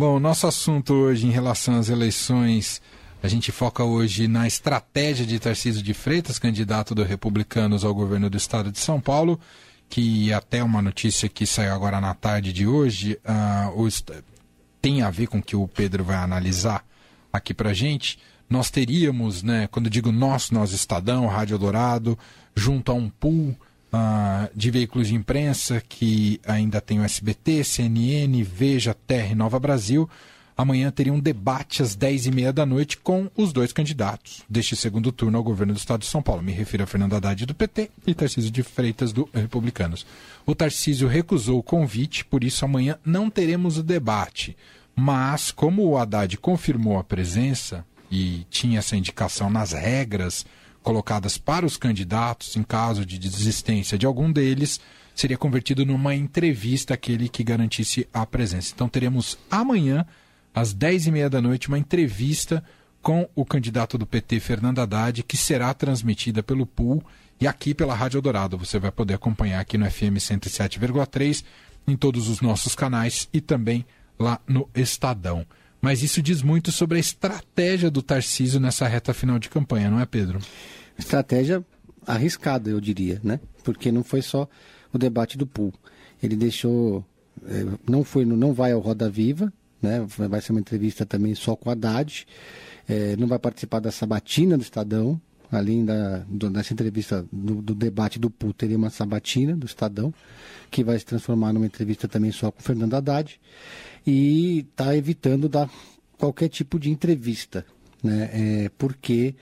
Bom, nosso assunto hoje em relação às eleições, a gente foca hoje na estratégia de Tarcísio de Freitas, candidato do Republicanos ao governo do estado de São Paulo, que até uma notícia que saiu agora na tarde de hoje uh, tem a ver com o que o Pedro vai analisar aqui pra gente. Nós teríamos, né, quando digo nós, nós Estadão, Rádio Dourado, junto a um pool uh, de veículos de imprensa que ainda tem o SBT, CNN, Veja, Terra e Nova Brasil. Amanhã teria um debate às 10h30 da noite com os dois candidatos deste segundo turno ao governo do estado de São Paulo. Me refiro a Fernando Haddad do PT e Tarcísio de Freitas do Republicanos. O Tarcísio recusou o convite, por isso amanhã não teremos o debate. Mas, como o Haddad confirmou a presença e tinha essa indicação nas regras colocadas para os candidatos em caso de desistência de algum deles, seria convertido numa entrevista aquele que garantisse a presença. Então teremos amanhã, às 10h30 da noite, uma entrevista com o candidato do PT, Fernando Haddad, que será transmitida pelo PUL e aqui pela Rádio Eldorado. Você vai poder acompanhar aqui no FM 107,3, em todos os nossos canais e também lá no Estadão. Mas isso diz muito sobre a estratégia do Tarcísio nessa reta final de campanha, não é, Pedro? Estratégia arriscada, eu diria, né? Porque não foi só o debate do pool. Ele deixou. É, não, foi, não vai ao Roda Viva, né? Vai ser uma entrevista também só com a Haddad. É, não vai participar da sabatina do Estadão. Além da, dessa entrevista do, do debate do pool, teria uma sabatina do Estadão, que vai se transformar numa entrevista também só com o Fernando Haddad e está evitando dar qualquer tipo de entrevista, né? É, porque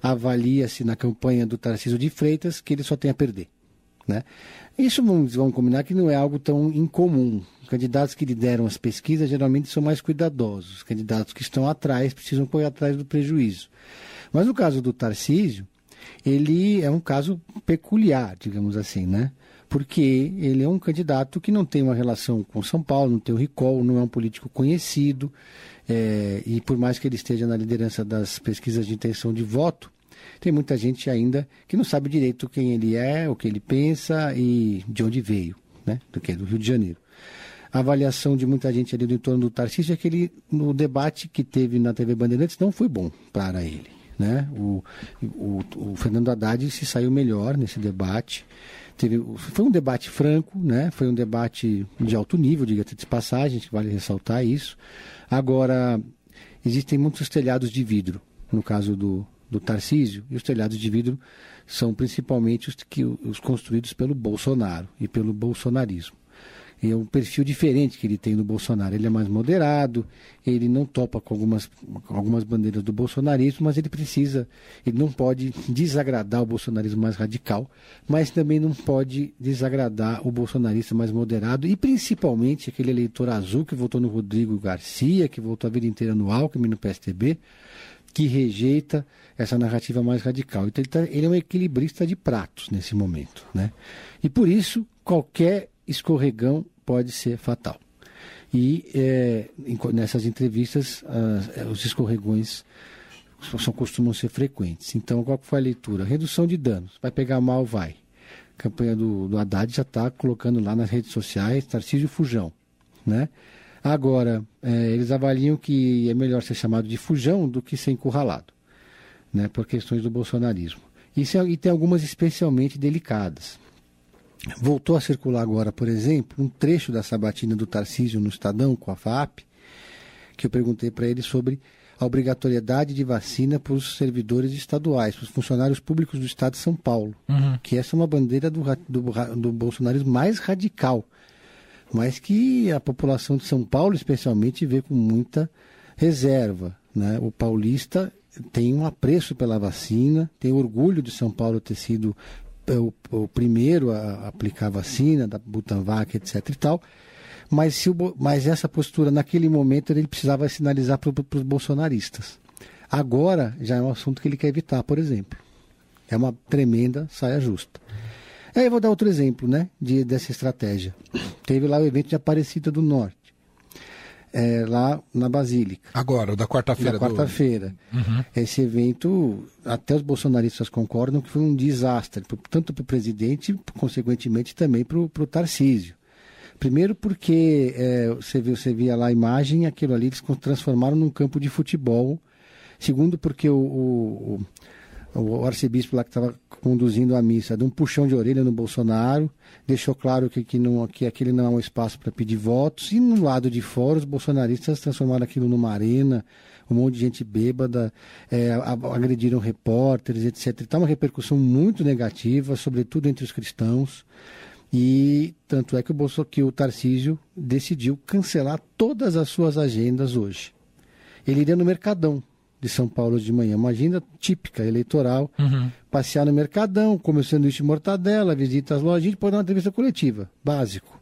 avalia-se na campanha do Tarcísio de Freitas que ele só tem a perder. Né? Isso vamos, vamos combinar que não é algo tão incomum. Os candidatos que lideram as pesquisas geralmente são mais cuidadosos. Os candidatos que estão atrás precisam correr atrás do prejuízo. Mas no caso do Tarcísio, ele é um caso peculiar, digamos assim, né? porque ele é um candidato que não tem uma relação com São Paulo, não tem o recall, não é um político conhecido, é, e por mais que ele esteja na liderança das pesquisas de intenção de voto, tem muita gente ainda que não sabe direito quem ele é, o que ele pensa e de onde veio, né? do que do Rio de Janeiro. A avaliação de muita gente ali do entorno do Tarcísio é que ele, no debate que teve na TV Bandeirantes não foi bom para ele. Né? O, o, o Fernando Haddad se saiu melhor nesse debate. Teve, foi um debate franco, né? Foi um debate de alto nível, diga-se de passagem, vale ressaltar isso. Agora, existem muitos telhados de vidro, no caso do, do Tarcísio, e os telhados de vidro são principalmente os, que, os construídos pelo Bolsonaro e pelo bolsonarismo é um perfil diferente que ele tem no Bolsonaro. Ele é mais moderado, ele não topa com algumas, com algumas bandeiras do bolsonarismo, mas ele precisa, ele não pode desagradar o bolsonarismo mais radical, mas também não pode desagradar o bolsonarista mais moderado e principalmente aquele eleitor azul que votou no Rodrigo Garcia, que votou a vida inteira no Alckmin, no PSTB, que rejeita essa narrativa mais radical. Então ele, tá, ele é um equilibrista de pratos nesse momento. Né? E por isso, qualquer escorregão pode ser fatal. E é, nessas entrevistas, os escorregões são, costumam ser frequentes. Então, qual foi a leitura? Redução de danos. Vai pegar mal, vai. A campanha do, do Haddad já está colocando lá nas redes sociais Tarcísio Fujão. Né? Agora, é, eles avaliam que é melhor ser chamado de fujão do que ser encurralado, né, por questões do bolsonarismo. Isso é, e tem algumas especialmente delicadas. Voltou a circular agora, por exemplo, um trecho da sabatina do Tarcísio no Estadão com a FAP, que eu perguntei para ele sobre a obrigatoriedade de vacina para os servidores estaduais, para os funcionários públicos do Estado de São Paulo, uhum. que essa é uma bandeira do, do, do bolsonarismo mais radical, mas que a população de São Paulo, especialmente, vê com muita reserva. Né? O paulista tem um apreço pela vacina, tem orgulho de São Paulo ter sido é o, o primeiro a aplicar a vacina, da Butanvac, etc e tal. Mas, se o, mas essa postura, naquele momento, ele precisava sinalizar para os bolsonaristas. Agora, já é um assunto que ele quer evitar, por exemplo. É uma tremenda saia justa. Aí eu vou dar outro exemplo, né, de, dessa estratégia. Teve lá o evento de Aparecida do Norte é, lá na Basílica. Agora, da quarta-feira. Da quarta-feira. Do... Uhum. Esse evento, até os bolsonaristas concordam que foi um desastre, tanto para o presidente, consequentemente também para o Tarcísio. Primeiro porque é, você, viu, você via lá a imagem, aquilo ali eles transformaram num campo de futebol. Segundo porque o, o, o arcebispo lá que estava conduzindo a missa deu um puxão de orelha no Bolsonaro, deixou claro que, que, não, que aquele não é um espaço para pedir votos, e no lado de fora os bolsonaristas transformaram aquilo numa arena, um monte de gente bêbada, é, agrediram repórteres, etc. Está uma repercussão muito negativa, sobretudo entre os cristãos. E tanto é que o, Bolso, que o Tarcísio decidiu cancelar todas as suas agendas hoje. Ele iria no Mercadão de São Paulo de manhã, uma agenda típica eleitoral, uhum. passear no Mercadão, comer sanduíche de mortadela, visita às lojas, a gente pode dar uma entrevista coletiva, básico.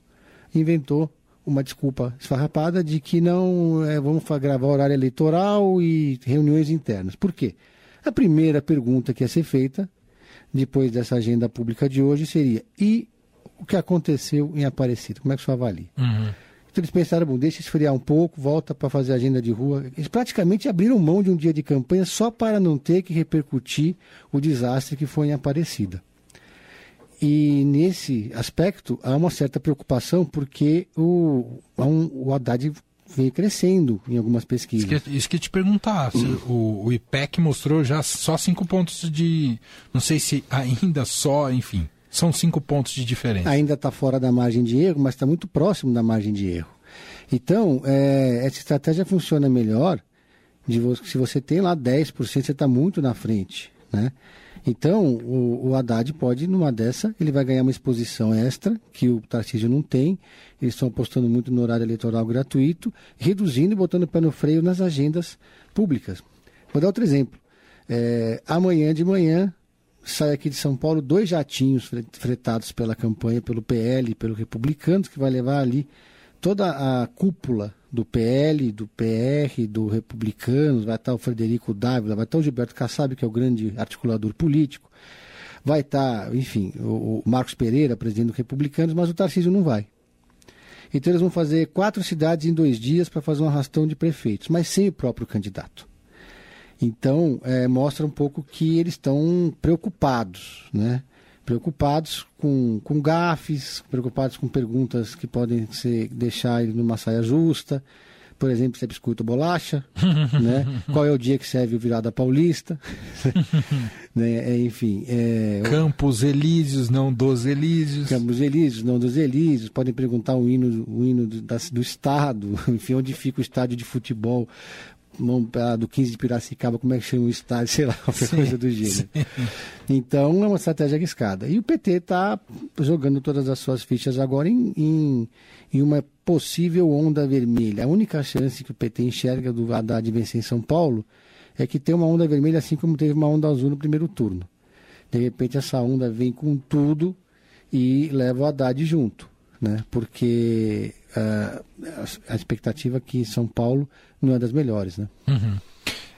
Inventou uma desculpa esfarrapada de que não é, vamos gravar horário eleitoral e reuniões internas. Por quê? A primeira pergunta que ia ser feita, depois dessa agenda pública de hoje, seria: e o que aconteceu em Aparecida? Como é que o senhor avalia? Uhum. Então eles pensaram, bom, deixa esfriar um pouco, volta para fazer agenda de rua. Eles praticamente abriram mão de um dia de campanha só para não ter que repercutir o desastre que foi em Aparecida. E nesse aspecto há uma certa preocupação porque o, um, o Haddad vem crescendo em algumas pesquisas. Isso que, isso que te perguntar, o, o IPEC mostrou já só cinco pontos de. Não sei se ainda só, enfim. São cinco pontos de diferença. Ainda está fora da margem de erro, mas está muito próximo da margem de erro. Então, é, essa estratégia funciona melhor de se você tem lá 10%, você está muito na frente. Né? Então, o, o Haddad pode, numa dessa, ele vai ganhar uma exposição extra, que o Tarcísio não tem. Eles estão apostando muito no horário eleitoral gratuito, reduzindo e botando o pé no freio nas agendas públicas. Vou dar outro exemplo. É, amanhã de manhã, sai aqui de São Paulo dois jatinhos fretados pela campanha, pelo PL, pelo Republicanos, que vai levar ali toda a cúpula do PL, do PR, do Republicanos, vai estar o Frederico Dávila, vai estar o Gilberto Kassab, que é o grande articulador político, vai estar, enfim, o, Marcos Pereira, presidente do Republicanos, mas o Tarcísio não vai. Então eles vão fazer quatro cidades em dois dias para fazer um arrastão de prefeitos, mas sem o próprio candidato. Então, é, mostra um pouco que eles estão preocupados, né? preocupados com, com gafes, preocupados com perguntas que podem ser, deixar ele numa saia justa. Por exemplo, se é biscoito ou bolacha, né? Qual é o dia que serve o virada paulista? né? É, enfim. É... Campos Elíseos, não dos Elíseos. Campos Elíseos, não dos Elíseos. Podem perguntar o hino, o hino do, da, do Estado, enfim, onde fica o estádio de futebol do 15 de Piracicaba, como é que chama o estádio, sei lá, qualquer sim, coisa do gênero. Sim. Então é uma estratégia arriscada. E o PT está jogando todas as suas fichas agora em, em, em, uma possível onda vermelha. A única chance que o PT enxerga do Haddad vencer em São Paulo é que tem uma onda vermelha, assim como teve uma onda azul no primeiro turno. De repente essa onda vem com tudo e leva o Haddad junto né? porque uh, a expectativa aqui em São Paulo não é das melhores. Né? Uhum.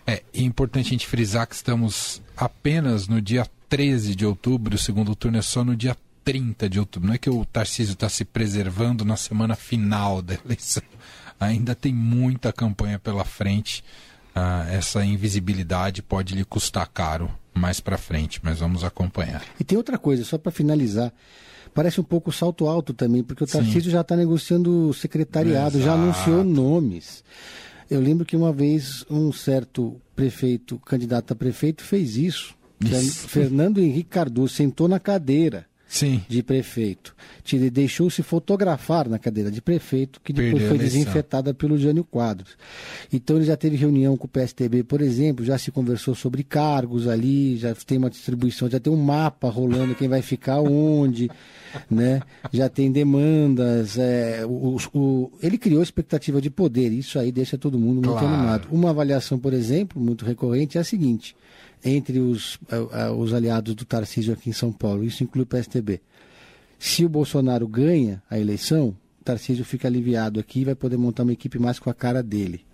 É, é importante a gente frisar que estamos apenas no dia 13 de outubro, o segundo turno é só no dia 30 de outubro. Não é que o Tarcísio está se preservando na semana final da eleição. Ainda tem muita campanha pela frente. Uh, essa invisibilidade pode lhe custar caro mais para frente, mas vamos acompanhar. E tem outra coisa, só para finalizar parece um pouco salto alto também, porque o Tarcísio já está negociando o secretariado, Exato. já anunciou nomes. Eu lembro que uma vez um certo prefeito, candidato a prefeito, fez isso. isso. Fernando Henrique Cardoso sentou na cadeira Sim. de prefeito. Deixou-se fotografar na cadeira de prefeito, que depois Perdeu foi desinfetada pelo Jânio Quadros. Então ele já teve reunião com o PSTB, por exemplo, já se conversou sobre cargos ali, já tem uma distribuição, já tem um mapa rolando quem vai ficar onde, né? Já tem demandas. É, o, o, ele criou expectativa de poder, isso aí deixa todo mundo muito claro. animado. Uma avaliação, por exemplo, muito recorrente é a seguinte entre os, os aliados do Tarcísio aqui em São Paulo. Isso inclui o PSTB. Se o Bolsonaro ganha a eleição, o Tarcísio fica aliviado aqui e vai poder montar uma equipe mais com a cara dele.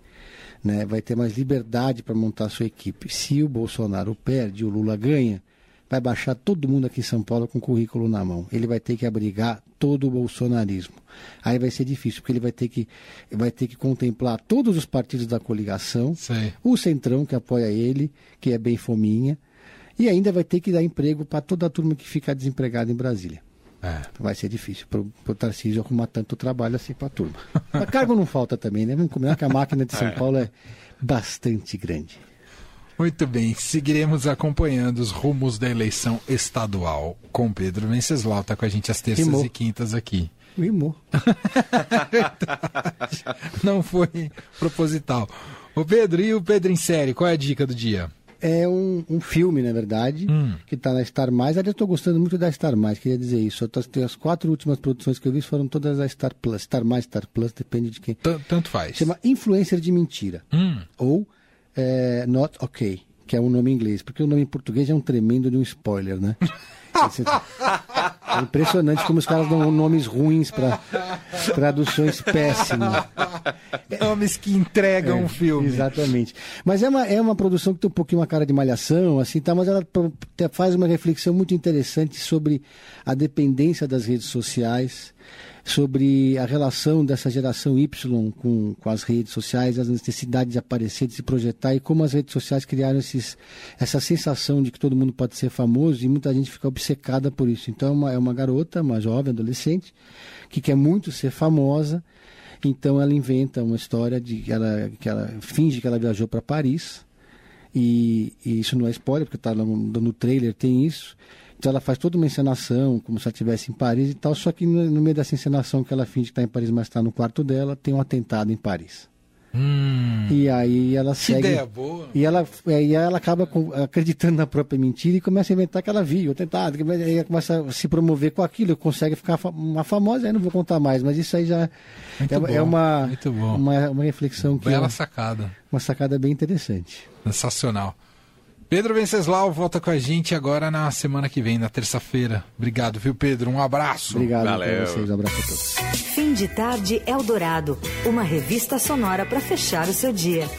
Né? Vai ter mais liberdade para montar a sua equipe. Se o Bolsonaro perde o Lula ganha, vai baixar todo mundo aqui em São Paulo com currículo na mão. Ele vai ter que abrigar todo o bolsonarismo. Aí vai ser difícil, porque ele vai ter que, vai ter que contemplar todos os partidos da coligação, o Centrão, que apoia ele, que é bem fominha, e ainda vai ter que dar emprego para toda a turma que fica desempregada em Brasília. É. Vai ser difícil para o Tarcísio arrumar tanto trabalho assim para a turma. A cargo não falta também, né? Vamos combinar que a máquina de São é. Paulo é bastante grande. Muito bem, seguiremos acompanhando os rumos da eleição estadual com Pedro Venceslau. Está com a gente às terças Rimou. e quintas aqui. Rimou. Não foi proposital. O Pedro, e o Pedro em série, qual é a dica do dia? É um, um filme, na verdade, hum. que está na Star Mais. Aliás, eu estou gostando muito da Star Mais, queria dizer isso. Tô, as quatro últimas produções que eu vi foram todas da Star Plus. Star Mais, Star Plus, depende de quem. T Tanto faz. Chama Influencer de Mentira. Hum. Ou é, Not Okay, que é um nome em inglês. Porque o nome em português é um tremendo de um spoiler, né? É impressionante como os caras dão nomes ruins para traduções péssimas. Nomes que entregam o é, um filme. Exatamente. Mas é uma, é uma produção que tem um pouquinho uma cara de malhação, assim, tá, mas ela faz uma reflexão muito interessante sobre a dependência das redes sociais sobre a relação dessa geração Y com, com as redes sociais, as necessidades de aparecer, de se projetar e como as redes sociais criaram esses, essa sensação de que todo mundo pode ser famoso e muita gente fica obcecada por isso. Então é uma, é uma garota, uma jovem, adolescente, que quer muito ser famosa, então ela inventa uma história de que ela, que ela finge que ela viajou para Paris, e, e, isso não é spoiler, porque está no, no trailer, tem isso então ela faz toda uma encenação, como se ela estivesse em Paris e tal, só que no, no meio dessa encenação que ela finge que está em Paris, mas está no quarto dela, tem um atentado em Paris. Hum, e aí ela segue. Ideia boa. E ela, é, e ela acaba com, acreditando na própria mentira e começa a inventar que ela viu, atentado, e começa a se promover com aquilo, consegue ficar uma famosa, aí não vou contar mais, mas isso aí já é, bom, é, uma, uma, uma, reflexão que. Bela é, sacada. Uma sacada bem interessante. Sensacional. Pedro Venceslau volta com a gente agora na semana que vem, na terça-feira. Obrigado, viu, Pedro? Um abraço. Obrigado Valeu. a vocês, um abraço a todos. Fim de tarde Eldorado, uma revista sonora para fechar o seu dia.